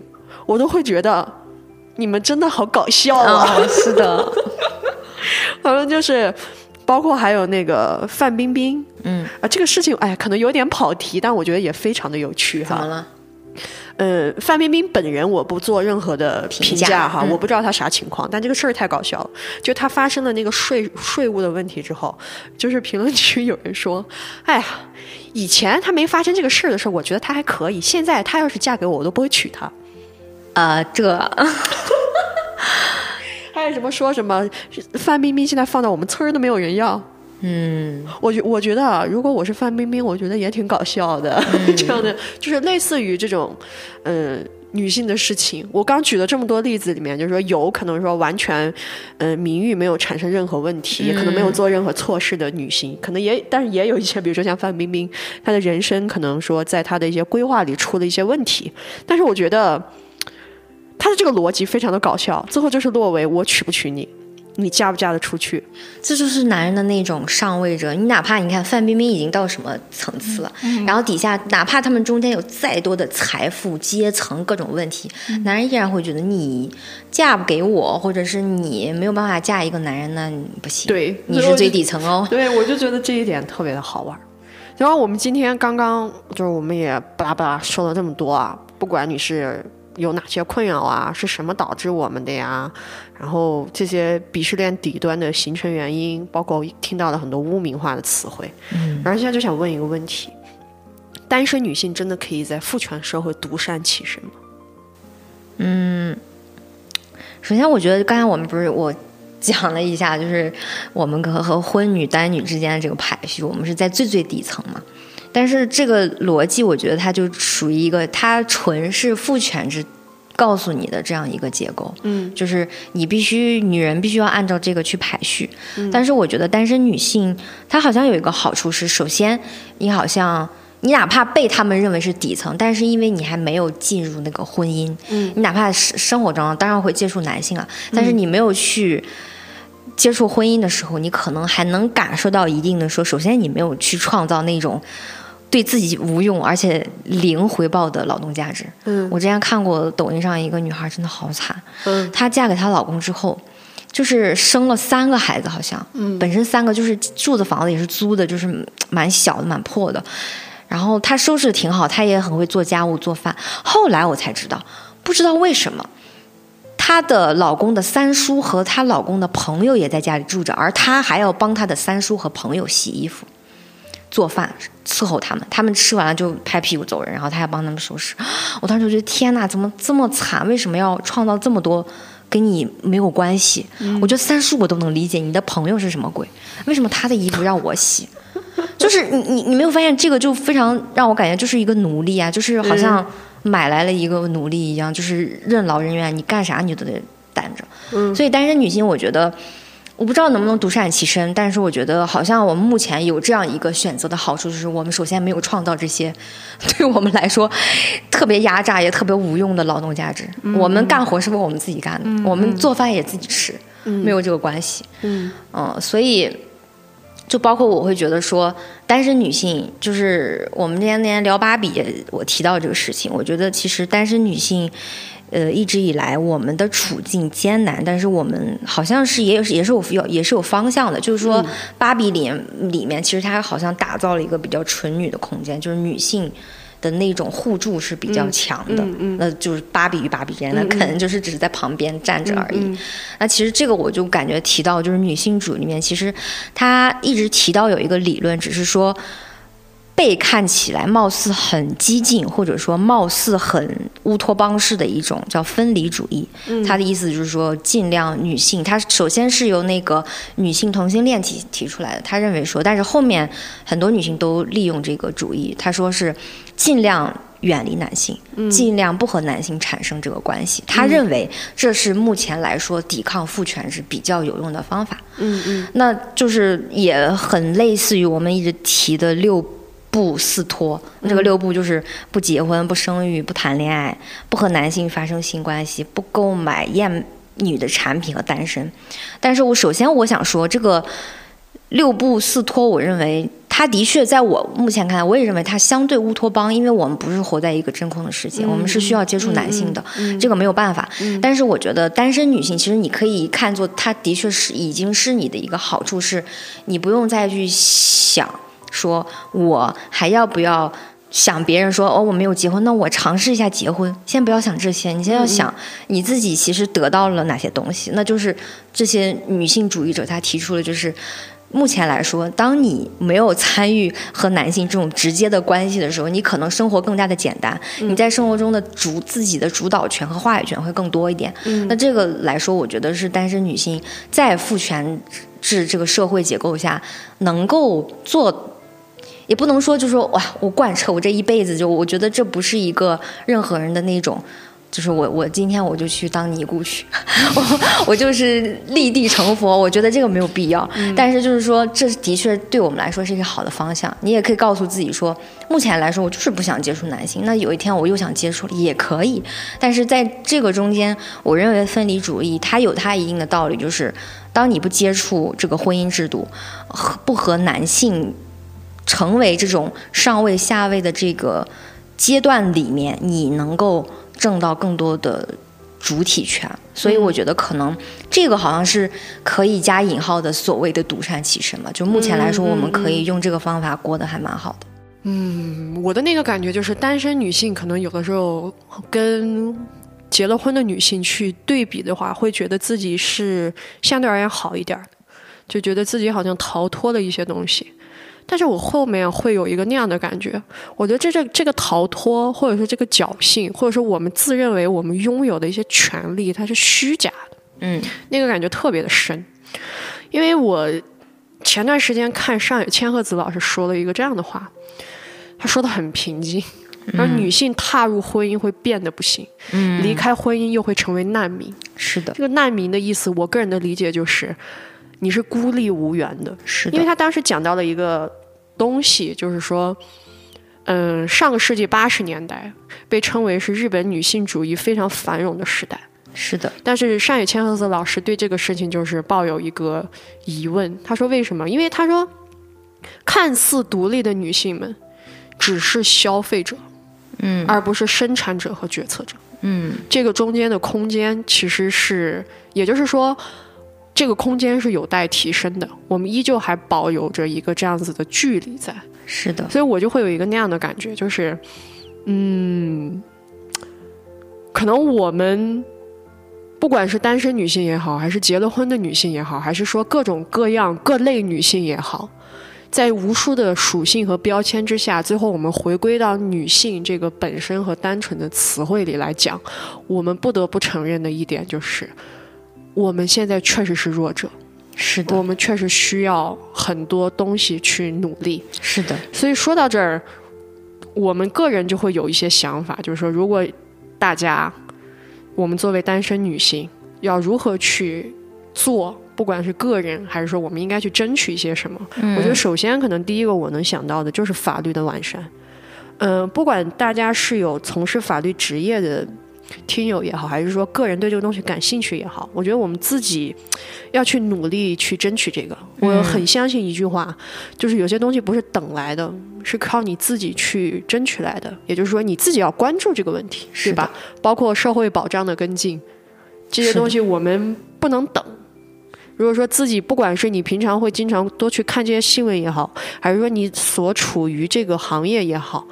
我都会觉得你们真的好搞笑啊，是的，<laughs> 反正就是包括还有那个范冰冰，嗯。啊，这个事情哎，可能有点跑题，但我觉得也非常的有趣哈。怎么了？呃，范冰冰本人我不做任何的评价哈，我不知道她啥情况，但这个事儿太搞笑了。就她发生了那个税税务的问题之后，就是评论区有人说：“哎呀，以前她没发生这个事儿的时候，我觉得她还可以；现在她要是嫁给我，我都不会娶她。”啊，这 <laughs> 还有什么说什么范冰冰现在放到我们村儿都没有人要。嗯，我觉我觉得啊，如果我是范冰冰，我觉得也挺搞笑的。<laughs> 这样的就是类似于这种，嗯，女性的事情。我刚举了这么多例子里面，就是说有可能说完全，嗯，名誉没有产生任何问题，也可能没有做任何错事的女性，可能也，但是也有一些，比如说像范冰冰，她的人生可能说在她的一些规划里出了一些问题。但是我觉得，她的这个逻辑非常的搞笑，最后就是落为我娶不娶你。你嫁不嫁得出去？这就是男人的那种上位者。你哪怕你看范冰冰已经到什么层次了，然后底下哪怕他们中间有再多的财富、阶层各种问题，男人依然会觉得你嫁不给我，或者是你没有办法嫁一个男人，那不行。对，你是最底层哦。<laughs> 对，我就觉得这一点特别的好玩。然后我们今天刚刚就是我们也巴拉巴拉说了这么多啊，不管你是。有哪些困扰啊？是什么导致我们的呀？然后这些鄙视链底端的形成原因，包括听到了很多污名化的词汇。嗯，然后现在就想问一个问题：单身女性真的可以在父权社会独善其身吗？嗯，首先我觉得刚才我们不是我讲了一下，就是我们和和婚女单女之间的这个排序，我们是在最最底层嘛。但是这个逻辑，我觉得它就属于一个，它纯是父权制告诉你的这样一个结构，嗯，就是你必须女人必须要按照这个去排序。但是我觉得单身女性，她好像有一个好处是，首先你好像你哪怕被他们认为是底层，但是因为你还没有进入那个婚姻，嗯，你哪怕是生活中当然会接触男性啊，但是你没有去接触婚姻的时候，你可能还能感受到一定的说，首先你没有去创造那种。对自己无用而且零回报的劳动价值。嗯，我之前看过抖音上一个女孩，真的好惨。嗯，她嫁给她老公之后，就是生了三个孩子，好像。嗯，本身三个就是住的房子也是租的，就是蛮小的、蛮破的。然后她收拾的挺好，她也很会做家务、做饭。后来我才知道，不知道为什么，她的老公的三叔和她老公的朋友也在家里住着，而她还要帮她的三叔和朋友洗衣服。做饭伺候他们，他们吃完了就拍屁股走人，然后他还帮他们收拾。<gasps> 我当时就觉得天哪，怎么这么惨？为什么要创造这么多跟你没有关系？我觉得三叔我都能理解，你的朋友是什么鬼？为什么他的衣服让我洗？<laughs> 就是你你你没有发现这个就非常让我感觉就是一个奴隶啊，就是好像买来了一个奴隶一样，就是任劳任怨，你干啥你都得担着。所以单身女性，我觉得。我不知道能不能独善其身，但是我觉得好像我们目前有这样一个选择的好处，就是我们首先没有创造这些 <laughs> 对我们来说特别压榨也特别无用的劳动价值。我们干活是为我们自己干的，我们做饭也自己吃，没有这个关系。嗯，嗯，所以就包括我会觉得说，单身女性就是我们那天那天聊芭比，我提到这个事情，我觉得其实单身女性。呃，一直以来我们的处境艰难，但是我们好像是也有也是有有也是有方向的。就是说，芭比里里面其实它好像打造了一个比较纯女的空间，就是女性的那种互助是比较强的。那就是芭比与芭比之间，那可能就是只是在旁边站着而已。那其实这个我就感觉提到就是女性主义里面，其实他一直提到有一个理论，只是说。被看起来貌似很激进，或者说貌似很乌托邦式的一种叫分离主义。他的意思就是说，尽量女性，他首先是由那个女性同性恋提提出来的。他认为说，但是后面很多女性都利用这个主义。他说是尽量远离男性，尽量不和男性产生这个关系。他认为这是目前来说抵抗父权是比较有用的方法。嗯嗯，那就是也很类似于我们一直提的六。不四托，这个六不就是不结婚、不生育、不谈恋爱、不和男性发生性关系、不购买厌女的产品和单身。但是我首先我想说，这个六不四托，我认为它的确在我目前看来，我也认为它相对乌托邦，因为我们不是活在一个真空的世界，我们是需要接触男性的，这个没有办法。但是我觉得单身女性，其实你可以看作，它的确是已经是你的一个好处，是你不用再去想。说我还要不要想别人说哦我没有结婚，那我尝试一下结婚。先不要想这些，你先要想你自己其实得到了哪些东西。那就是这些女性主义者她提出了，就是目前来说，当你没有参与和男性这种直接的关系的时候，你可能生活更加的简单。你在生活中的主自己的主导权和话语权会更多一点。那这个来说，我觉得是单身女性在父权制这个社会结构下能够做。也不能说，就说哇，我贯彻我这一辈子就，我觉得这不是一个任何人的那种，就是我我今天我就去当尼姑去，<laughs> 我我就是立地成佛，我觉得这个没有必要。但是就是说，这的确对我们来说是一个好的方向。你也可以告诉自己说，目前来说我就是不想接触男性，那有一天我又想接触了也可以。但是在这个中间，我认为分离主义它有它一定的道理，就是当你不接触这个婚姻制度，和不和男性成为这种上位下位的这个阶段里面，你能够挣到更多的主体权。所以我觉得可能这个好像是可以加引号的所谓的独善其身嘛。就目前来说，我们可以用这个方法过得还蛮好的。嗯，我的那个感觉就是，单身女性可能有的时候跟结了婚的女性去对比的话，会觉得自己是相对而言好一点，就觉得自己好像逃脱了一些东西。但是我后面会有一个那样的感觉，我觉得这这这个逃脱，或者说这个侥幸，或者说我们自认为我们拥有的一些权利，它是虚假的。嗯，那个感觉特别的深，因为我前段时间看上野千鹤子老师说了一个这样的话，他说的很平静，而女性踏入婚姻会变得不行，嗯，离开婚姻又会成为难民。是的，这个难民的意思，我个人的理解就是，你是孤立无援的。是的，因为他当时讲到了一个东西，就是说，嗯，上个世纪八十年代被称为是日本女性主义非常繁荣的时代。是的，但是上野千鹤子老师对这个事情就是抱有一个疑问，他说为什么？因为他说，看似独立的女性们只是消费者，嗯而不是生产者和决策者。嗯，这个中间的空间其实是，也就是说，这个空间是有待提升的。我们依旧还保有着一个这样子的距离在，是的，所以我就会有一个那样的感觉，就是，嗯，可能我们不管是单身女性也好，还是结了婚的女性也好，还是说各种各样各类女性也好，在无数的属性和标签之下，最后我们回归到女性这个本身和单纯的词汇里来讲，我们不得不承认的一点就是，我们现在确实是弱者，是的，我们确实需要很多东西去努力。是的，所以说到这儿，我们个人就会有一些想法，就是说，如果大家，我们作为单身女性，要如何去做，不管是个人还是说我们应该去争取一些什么，我觉得首先可能第一个我能想到的就是法律的完善。嗯、不管大家是有从事法律职业的听友也好，还是说个人对这个东西感兴趣也好，我觉得我们自己要去努力去争取这个。我很相信一句话，就是有些东西不是等来的，是靠你自己去争取来的。也就是说，你自己要关注这个问题，是吧？包括社会保障的跟进，这些东西我们不能等。如果说自己不管是你平常会经常多去看这些新闻也好，还是说你所处于这个行业也好，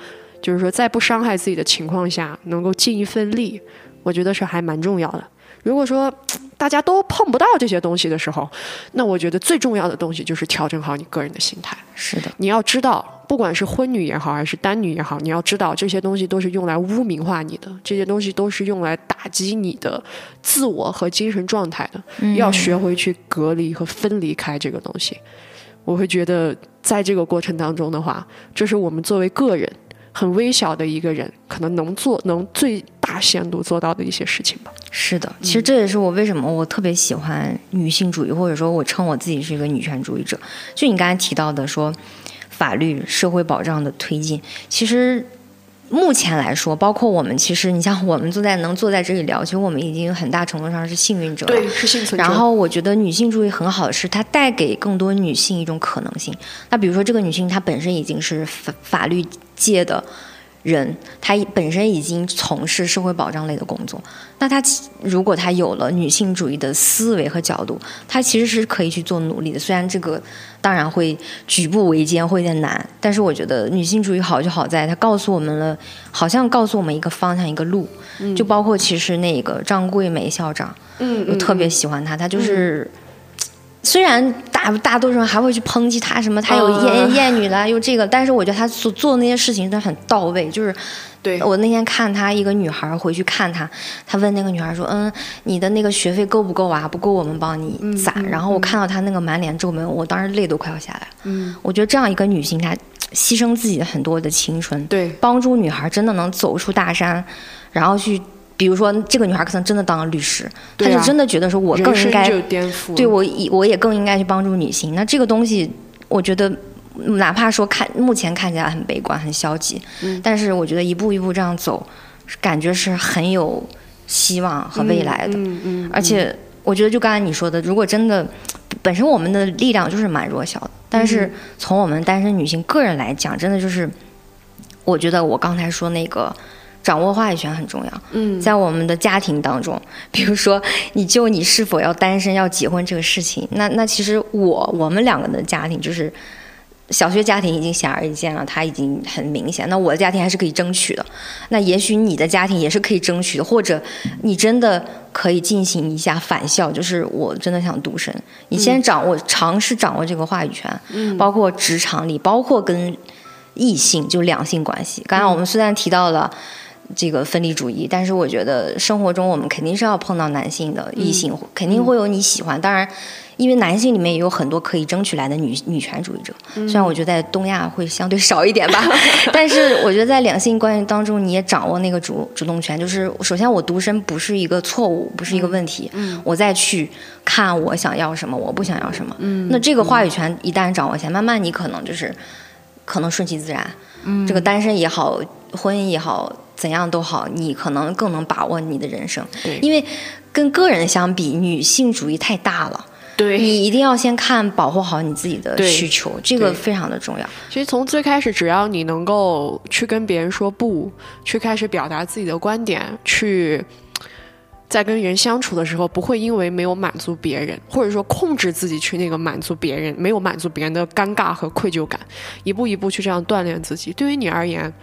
就是说在不伤害自己的情况下，能够尽一份力，我觉得是还蛮重要的。如果说大家都碰不到这些东西的时候，那我觉得最重要的东西就是调整好你个人的心态。是的，你要知道，不管是婚女也好，还是单女也好，你要知道这些东西都是用来污名化你的，这些东西都是用来打击你的自我和精神状态的。要学会去隔离和分离开这个东西。我会觉得，在这个过程当中的话，这是我们作为个人很微小的一个人，可能能做能最大限度做到的一些事情吧。是的，其实这也是我为什么我特别喜欢女性主义，或者说我称我自己是一个女权主义者。就你刚才提到的说，法律社会保障的推进，其实目前来说，包括我们，其实你像我们坐在能坐在这里聊，其实我们已经很大程度上是幸运者了。是幸存者。然后我觉得女性主义很好的是，它带给更多女性一种可能性。那比如说，这个女性她本身已经是法法律界的人，他本身已经从事社会保障类的工作。那他如果他有了女性主义的思维和角度，他其实是可以去做努力的。虽然这个当然会举步维艰，会有点难，但是我觉得女性主义好就好在它告诉我们了，好像告诉我们一个方向，一个路。就包括其实那个张桂梅校长。嗯，我特别喜欢她，她就是。虽然大大多数人还会去抨击他什么，他有厌嗯厌女了，又这个，但是我觉得他所做的那些事情都很到位。就是对我那天看他一个女孩回去看他，他问那个女孩说：“嗯，你的那个学费够不够啊？不够我们帮你攒。然后我看到他那个满脸皱纹，我当时泪都快要下来了。嗯，我觉得这样一个女性，她牺牲自己的很多的青春，对，帮助女孩真的能走出大山，然后去比如说这个女孩可能真的当了律师，她就真的觉得说我更应该。对我以我也更应该去帮助女性。那这个东西，我觉得哪怕说看目前看起来很悲观、很消极，嗯但是我觉得一步一步这样走，感觉是很有希望和未来的。嗯嗯，而且我觉得就刚才你说的，如果真的本身我们的力量就是蛮弱小的，但是从我们单身女性个人来讲，真的就是，我觉得我刚才说那个。掌握话语权很重要。嗯，在我们的家庭当中，比如说，你就你是否要单身、要结婚这个事情，那那其实我我们两个的家庭就是小学家庭已经显而易见了，它已经很明显。那我的家庭还是可以争取的，那也许你的家庭也是可以争取的，或者你真的可以进行一下返校，就是我真的想独身，你先掌握、尝试掌握这个话语权，嗯包括职场里，包括跟异性就两性关系。刚才我们虽然提到了。这个分离主义，但是我觉得生活中我们肯定是要碰到男性的异性，肯定会有你喜欢。当然，因为男性里面也有很多可以争取来的女女权主义者，虽然我觉得在东亚会相对少一点吧，<laughs> 但是我觉得在两性关系当中，你也掌握那个主主动权。就是首先，我独身不是一个错误，不是一个问题，嗯我再去看我想要什么，我不想要什么。嗯那这个话语权一旦掌握下，慢慢你可能就是可能顺其自然。嗯这个单身也好，婚姻也好。怎样都好，你可能更能把握你的人生，因为跟个人相比，女性主义太大了。对，你一定要先看保护好你自己的需求，这个非常的重要。其实从最开始，只要你能够去跟别人说不，去开始表达自己的观点，去在跟人相处的时候，不会因为没有满足别人，或者说控制自己去那个满足别人，没有满足别人的尴尬和愧疚感，一步一步去这样锻炼自己。对于你而言，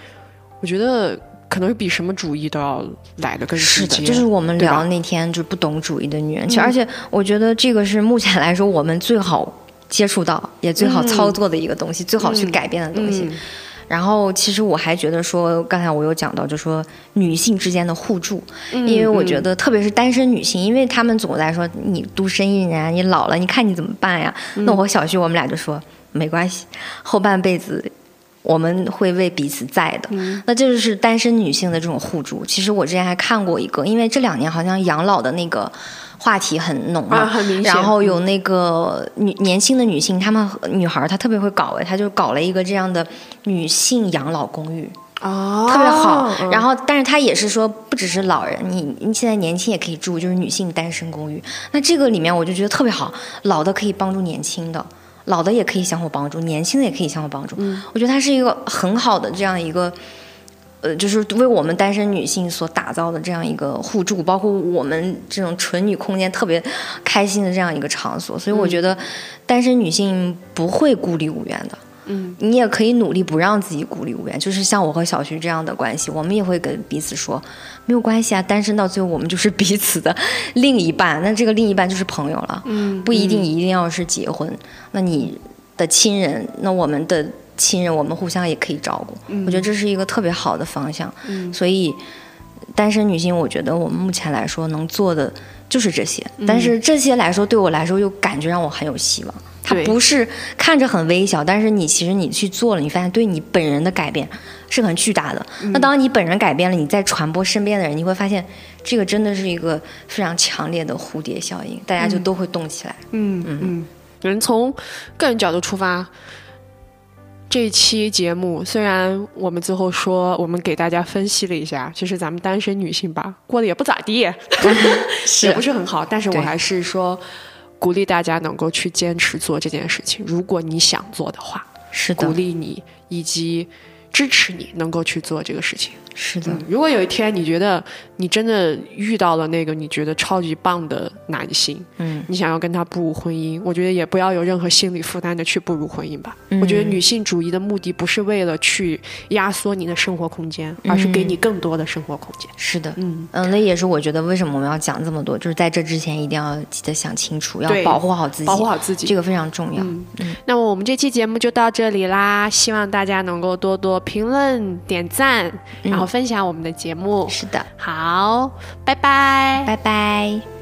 我觉得。可能比什么主义都要来的更是的，就是我们聊那天就不懂主义的女人，其实而且我觉得这个是目前来说我们最好接触到也最好操作的一个东西，最好去改变的东西。然后其实我还觉得说，刚才我有讲到，就说女性之间的互助，因为我觉得特别是单身女性，因为她们总在说你独身一人啊，你老了，你看你怎么办呀？那我和小旭我们俩就说没关系，后半辈子。我们会为彼此在的，嗯、那这就是单身女性的这种互助。其实我之前还看过一个，因为这两年好像养老的那个话题很浓嘛，啊、很明显。然后有那个女年轻的女性，她们女孩她特别会搞哎，她就搞了一个这样的女性养老公寓，哦，特别好。然后，但是她也是说，不只是老人，你你现在年轻也可以住，就是女性单身公寓。那这个里面我就觉得特别好，老的可以帮助年轻的。老的也可以相互帮助，年轻的也可以相互帮助。嗯、我觉得它是一个很好的这样一个，呃，就是为我们单身女性所打造的这样一个互助，包括我们这种纯女空间特别开心的这样一个场所。所以我觉得单身女性不会孤立无援的。嗯，你也可以努力不让自己孤立无援，就是像我和小徐这样的关系，我们也会跟彼此说没有关系啊，单身到最后我们就是彼此的另一半，<laughs> 那这个另一半就是朋友了，嗯，不一定一定要是结婚，那你的亲人，那我们的亲人，我们互相也可以照顾，嗯、我觉得这是一个特别好的方向，嗯，所以单身女性，我觉得我们目前来说能做的就是这些，但是这些来说对我来说又感觉让我很有希望。它不是看着很微小，但是你其实你去做了，你发现对你本人的改变是很巨大的。嗯、那当你本人改变了，你再传播身边的人，你会发现这个真的是一个非常强烈的蝴蝶效应，大家就都会动起来。嗯嗯嗯。人从个人角度出发，这一期节目虽然我们最后说我们给大家分析了一下，其实咱们单身女性吧过得也不咋地，<laughs> 也不是很好，但是我还是说。鼓励大家能够去坚持做这件事情，如果你想做的话，是的，鼓励你以及支持你能够去做这个事情。是的、嗯，如果有一天你觉得你真的遇到了那个你觉得超级棒的男性，嗯，你想要跟他步入婚姻，我觉得也不要有任何心理负担的去步入婚姻吧。嗯、我觉得女性主义的目的不是为了去压缩你的生活空间，而是给你更多的生活空间。是的，嗯。嗯，那也是我觉得为什么我们要讲这么多，就是在这之前一定要记得想清楚，要保护好自己，保护好自己，这个非常重要。那么我们这期节目就到这里啦，希望大家能够多多评论、点赞，然后分享我们的节目。是的，好，拜拜，拜拜。